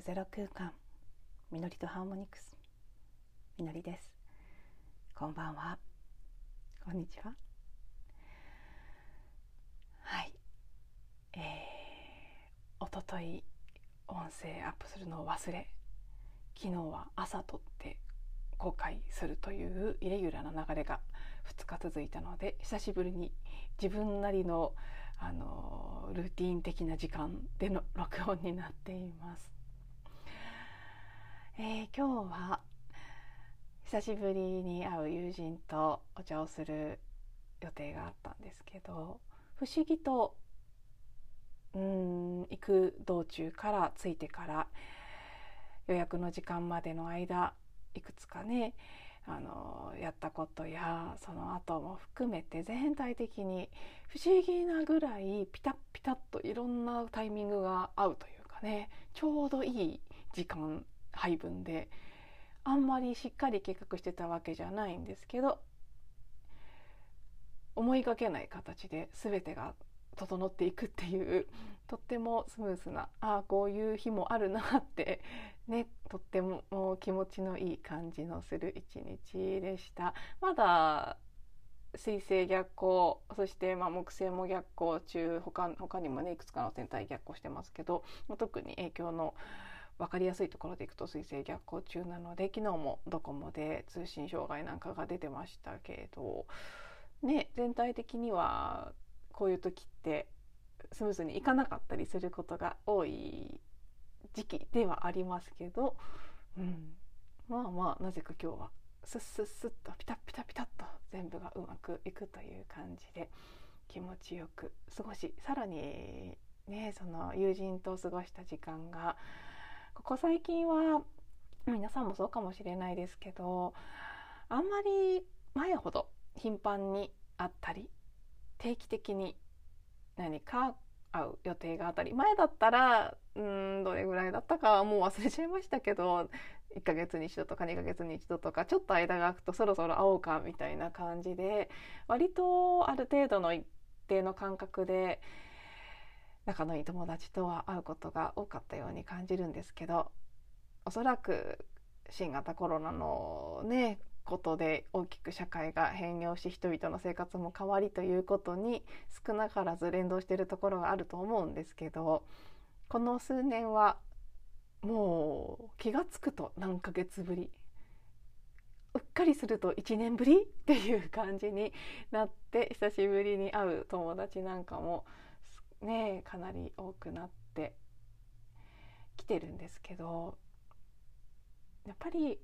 るゼロ空間みのりとハーモニクスみのりです。こんばんは。こんにちは。はい。えー、おととい音声アップするのを忘れ昨日は朝撮って公開するというイレギュラーな流れが2日続いたので久しぶりに自分なりのあのルーティン的な時間での録音になっています。えー、今日は久しぶりに会う友人とお茶をする予定があったんですけど不思議とうん行く道中から着いてから予約の時間までの間いくつかねあのやったことやその後も含めて全体的に不思議なぐらいピタッピタッといろんなタイミングが合うというかねちょうどいい時間配分であんまりしっかり計画してたわけじゃないんですけど思いがけない形で全てが整っていくっていうとってもスムースなああこういう日もあるなってねとってももう気持ちのいい感じのする一日でした。まだ水星逆行そしてまあ木星も逆行中他他にもねいくつかの天体逆行してますけど特に影響の分かりやすいところでいくと水星逆行中なので昨日もドコモで通信障害なんかが出てましたけれどね全体的にはこういう時ってスムーズにいかなかったりすることが多い時期ではありますけど、うん、まあまあなぜか今日はスッスッスッとピタッピタピタッと全部がうまくいくという感じで気持ちよく過ごしさらにねその友人と過ごした時間がここ最近は皆さんもそうかもしれないですけどあんまり前ほど頻繁にあったり定期的に何か会う予定があったり前だったらうんどれぐらいだったかはもう忘れちゃいましたけど1ヶ月に一度とか2ヶ月に一度とかちょっと間が空くとそろそろ会おうかみたいな感じで割とある程度の一定の感覚で仲のいい友達とは会うことが多かったように感じるんですけどおそらく新型コロナのねことで大きく社会が変容し人々の生活も変わりということに少なからず連動しているところがあると思うんですけどこの数年はもう気が付くと何ヶ月ぶりうっかりすると1年ぶりっていう感じになって久しぶりに会う友達なんかもねかなり多くなってきてるんですけどやっぱり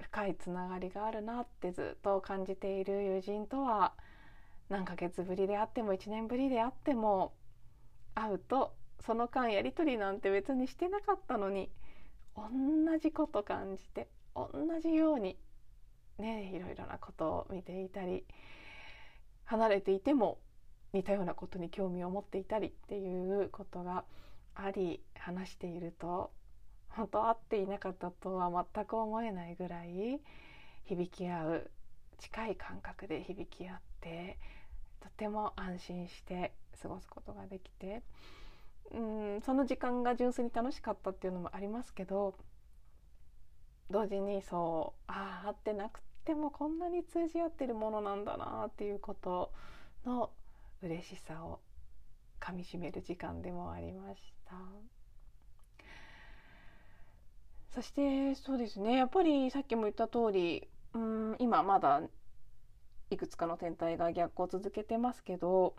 深いつながりがあるなってずっと感じている友人とは何ヶ月ぶりであっても1年ぶりであっても会うとその間やり取りなんて別にしてなかったのに同じこと感じて同じようにねいろいろなことを見ていたり離れていても似たようなことに興味を持っていたりっていうことがあり話していると本当会っていなかったとは全く思えないぐらい響き合う近い感覚で響き合ってとても安心して過ごすことができて。うんその時間が純粋に楽しかったっていうのもありますけど同時にそうああ会ってなくてもこんなに通じ合ってるものなんだなっていうことの嬉しさをかみしめる時間でもありました。そしてそうですねやっぱりさっきも言った通りうん今まだいくつかの天体が逆行続けてますけど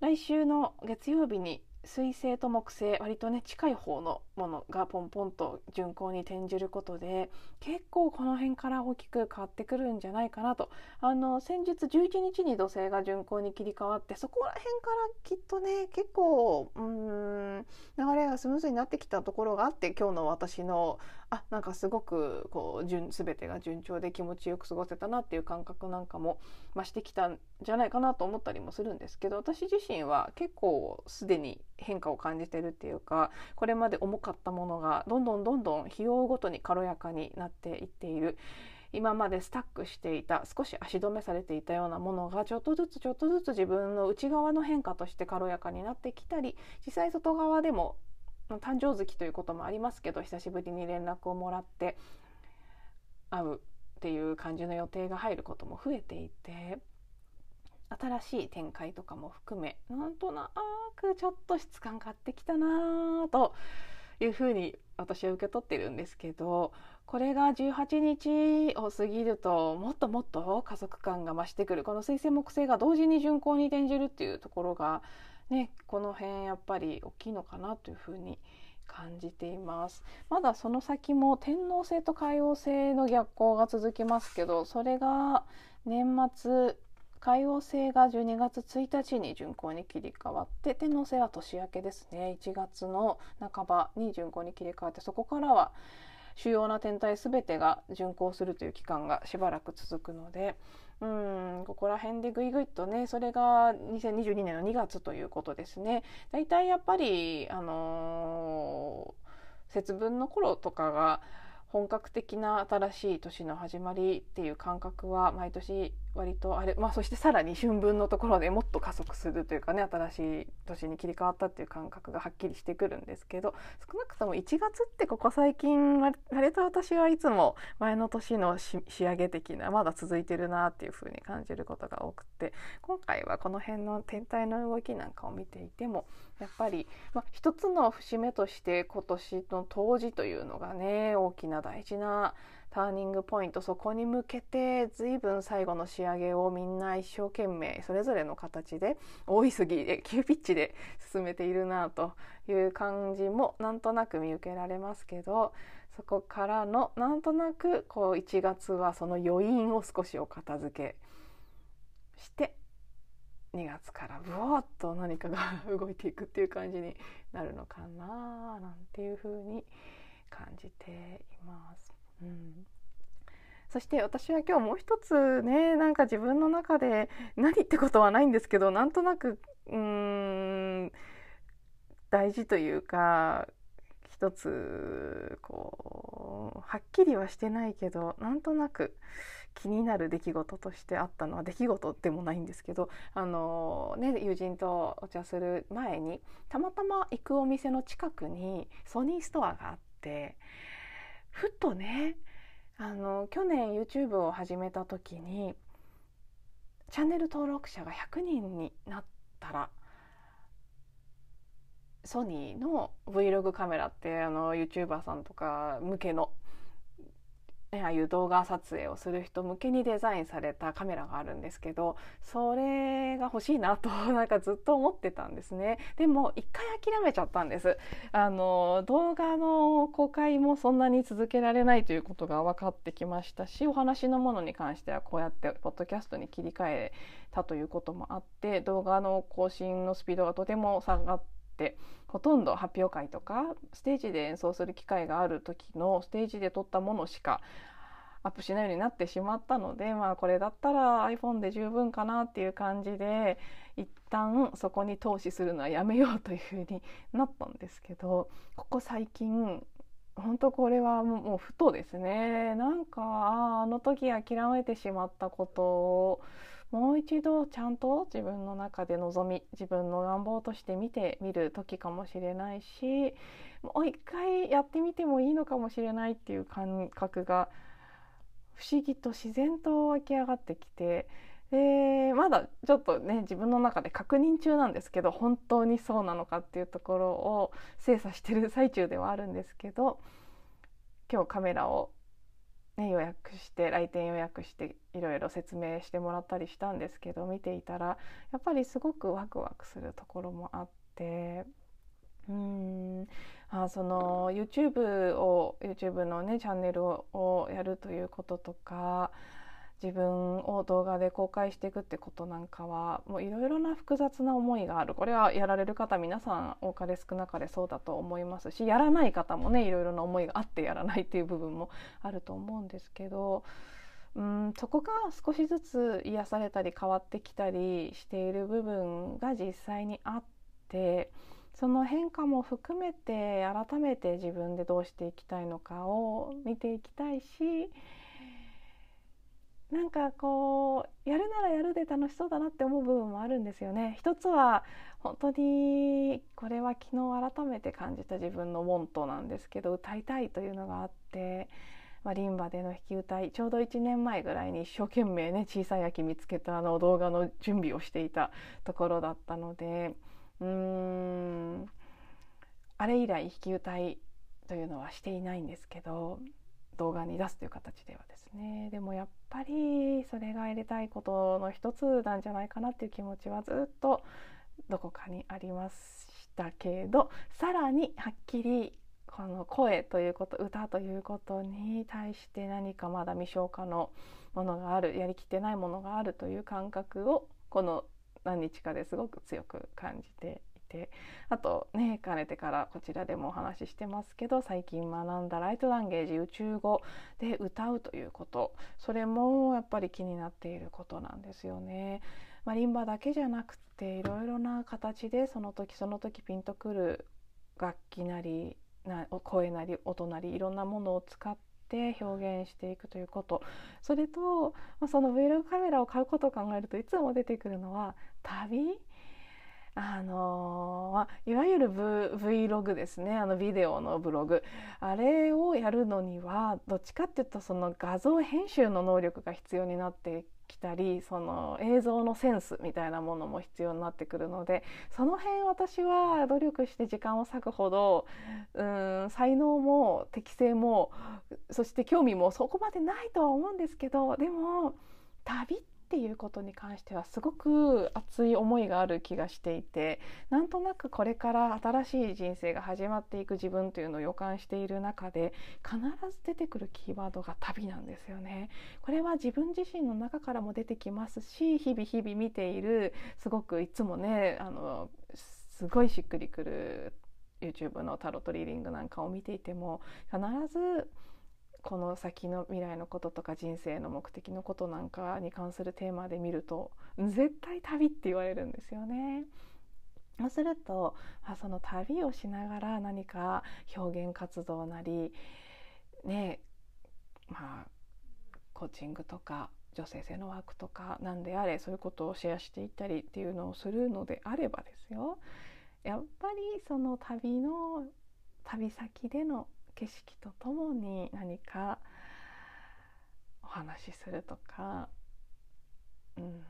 来週の月曜日に水星と木星割とね近い方のものがポンポンと巡行に転じることで結構この辺から大きく変わってくるんじゃないかなと。あの先日11日に土星が巡行に切り替わってそこら辺からきっとね結構うん流れがスムーズになってきたところがあって今日の私のあなんかすごくこう順全てが順調で気持ちよく過ごせたなっていう感覚なんかも増してきたんじゃないかなと思ったりもするんですけど私自身は結構すでに変化を感じてるっていうかこれまで重かったものがどんどんどんどん日を追うごとに軽やかになっていっている。今までスタックしていた少し足止めされていたようなものがちょっとずつちょっとずつ自分の内側の変化として軽やかになってきたり実際外側でも誕生月ということもありますけど久しぶりに連絡をもらって会うっていう感じの予定が入ることも増えていて新しい展開とかも含めなんとなくちょっと質感がってきたなというふうに私は受け取ってるんですけどこれが18日を過ぎるともっともっと加速感が増してくる。この水星木星が同時に巡行に転じるっていうところがねこの辺やっぱり大きいのかなというふうに感じています。まだその先も天王星と海王星の逆行が続きますけどそれが年末海王星が12月1日に巡行に切り替わって天王星は年明けですね。1月の半ばに巡行に切り替わってそこからは主要な天体全てが巡行するという期間がしばらく続くのでうんここら辺でぐいぐいとねそれが2022年の2月ということですね。だいたいやっぱりあのー、節分の頃とかが本格的な新しい年の始まりっていう感覚は毎年割とあれ、まあ、そしてさらに春分のところでもっと加速するというかね新しい年に切り替わったっていう感覚がはっきりしてくるんですけど少なくとも1月ってここ最近割と私はいつも前の年の仕上げ的なまだ続いてるなっていう風に感じることが多くて今回はこの辺の天体の動きなんかを見ていてもやっぱり、まあ、一つの節目として今年の冬至というのがね大きな大事なターニングポイントそこに向けて随分最後の仕上げをみんな一生懸命それぞれの形で大急ぎで急ピッチで進めているなという感じもなんとなく見受けられますけどそこからのなんとなくこう1月はその余韻を少しお片付けして2月からブワーッと何かが 動いていくっていう感じになるのかななんていうふうに感じています。うん、そして私は今日もう一つねなんか自分の中で何ってことはないんですけどなんとなくうん大事というか一つこうはっきりはしてないけどなんとなく気になる出来事としてあったのは出来事でもないんですけどあの、ね、友人とお茶する前にたまたま行くお店の近くにソニーストアがあってふとねあの去年 YouTube を始めた時にチャンネル登録者が100人になったらソニーの Vlog カメラってあの YouTuber さんとか向けの、ああいう動画撮影をする人向けにデザインされたカメラがあるんですけどそれが欲しいなと なんかずっと思ってたんですね。でも一回諦めちゃったんです。あの動画の公開もそんなに続けられないということが分かってきましたしお話のものに関してはこうやってポッドキャストに切り替えたということもあって動画の更新のスピードがとても下がってほとんど発表会とかステージで演奏する機会がある時のステージで撮ったものしかアップしないようになってしまったのでまあこれだったら iPhone で十分かなっていう感じで一旦そこに投資するのはやめようというふうになったんですけどここ最近本当これはもうふとですね。なんかああの時諦めてしまったことをもう一度ちゃんと自分の中で望み自分の願望として見てみる時かもしれないしもう一回やってみてもいいのかもしれないっていう感覚が不思議と自然と湧き上がってきてでまだちょっとね自分の中で確認中なんですけど本当にそうなのかっていうところを精査してる最中ではあるんですけど今日カメラをね、予約して来店予約していろいろ説明してもらったりしたんですけど見ていたらやっぱりすごくワクワクするところもあってうん。あその YouTube を YouTube のねチャンネルをやるということとか自分を動画で公開していくってことなんかはもういろいろな複雑な思いがある。これはやられる方皆さん多かれ少なかれそうだと思いますしやらない方もねいろいろな思いがあってやらないっていう部分もあると思うんですけどうんそこが少しずつ癒されたり変わってきたりしている部分が実際にあってその変化も含めて改めて自分でどうしていきたいのかを見ていきたいしなんかこうやるならやるで楽しそうだなって思う部分もあるんですよね。一つは本当にこれは昨日改めて感じた自分のモントなんですけど歌いたいというのがあって、まあ、リンバでの弾き歌いちょうど1年前ぐらいに一生懸命ね小さい秋見つけたあの動画の準備をしていたところだったのでうん。あれ以来弾き歌いというのはしていないんですけど動画に出すという形ではですね。でもやっぱりそれがやりたいことの一つなんじゃないかなっていう気持ちはずっとどこかにありましたけどさらにはっきりこの声ということ歌ということに対して何かまだ未消化のものがあるやりきってないものがあるという感覚をこの何日かですごく強く感じててあとねかねてからこちらでもお話ししてますけど最近学んだライトランゲージ宇宙語で歌うということそれもやっぱり気になっていることなんですよね。まあ、リンバだけじゃなくていろいろな形でその時その時ピンとくる楽器なりな声なり音なりいろんなものを使って表現していくということそれと、まあ、その Vlog カメラを買うことを考えるといつも出てくるのは旅？あのー、いわゆる Vlog ですね。あのビデオのブログ。あれをやるのにはどっちかっていうとその画像編集の能力が必要になってきたりその映像のセンスみたいなものも必要になってくるのでその辺私は努力して時間を割くほどうん才能も適性もそして興味もそこまでないとは思うんですけどでも旅ってっていうことに関してはすごく熱い思いがある気がしていてなんとなくこれから新しい人生が始まっていく自分というのを予感している中で必ず出てくるキーワードが旅なんですよね。これは自分自身の中からも出てきますし日々日々見ているすごくいつもねあのすごいしっくりくる YouTube のタロットリーディングなんかを見ていても必ずこの先の未来のこととか人生の目的のことなんかに関するテーマで見ると絶対旅って言われるんですよね。そうすると、あ、その旅をしながら何か表現活動なりねまあコーチングとか女性性のワークとか何であれそういうことをシェアしていったりっていうのをするのであればですよやっぱりその旅の旅先での景色とともに何かお話しするとかうん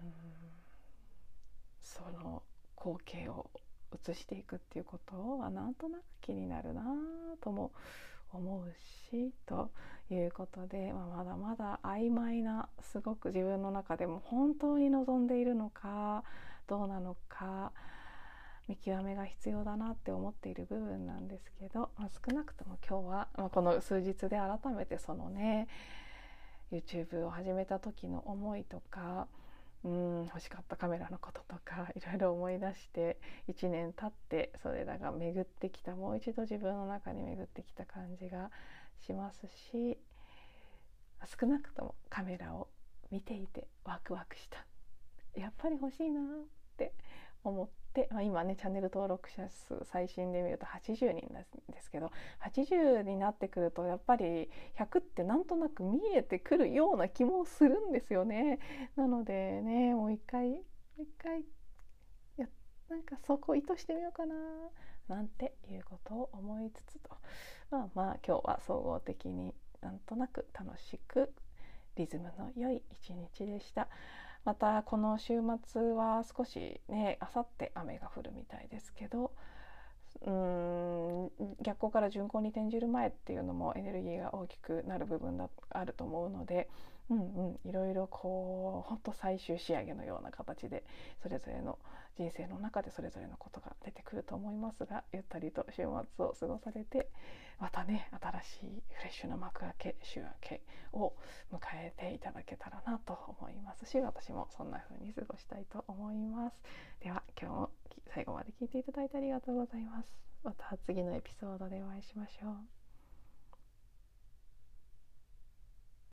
その光景を映していくっていうことはなんとなく気になるなとも思うしということで、まあ、まだまだ曖昧なすごく自分の中でも本当に望んでいるのかどうなのか見極めが必要だなって思っている部分なんですけど、まあ、少なくとも今日は、まあ、この数日で改めてそのね YouTube を始めた時の思いとかうん欲しかったカメラのこととかいろいろ思い出して1年経ってそれらが巡ってきたもう一度自分の中に巡ってきた感じがしますし少なくともカメラを見ていてワクワクした。やっぱり欲しいなって思って、まあ、今ねチャンネル登録者数最新で見ると80人なんですけど80になってくるとやっぱり100ってなんとなく見えてくるような気もするんですよね。なのでねもう一回もう一回やなんかそこを意図してみようかななんていうことを思いつつとまあまあ今日は総合的になんとなく楽しくリズムの良い一日でした。またこの週末は少しねあさって雨が降るみたいですけどうん逆光から巡航に転じる前っていうのもエネルギーが大きくなる部分があると思うので、うんうん、いろいろこうほんと最終仕上げのような形でそれぞれの人生の中でそれぞれのことが出てくると思いますがゆったりと週末を過ごされてまたね新しいフレッシュな幕開け週明けを迎えていただけたらなと思います。し私もそんな風に過ごしたいと思います。では今日も最後まで聞いていただいてありがとうございます。また次のエピソードでお会いしましょう。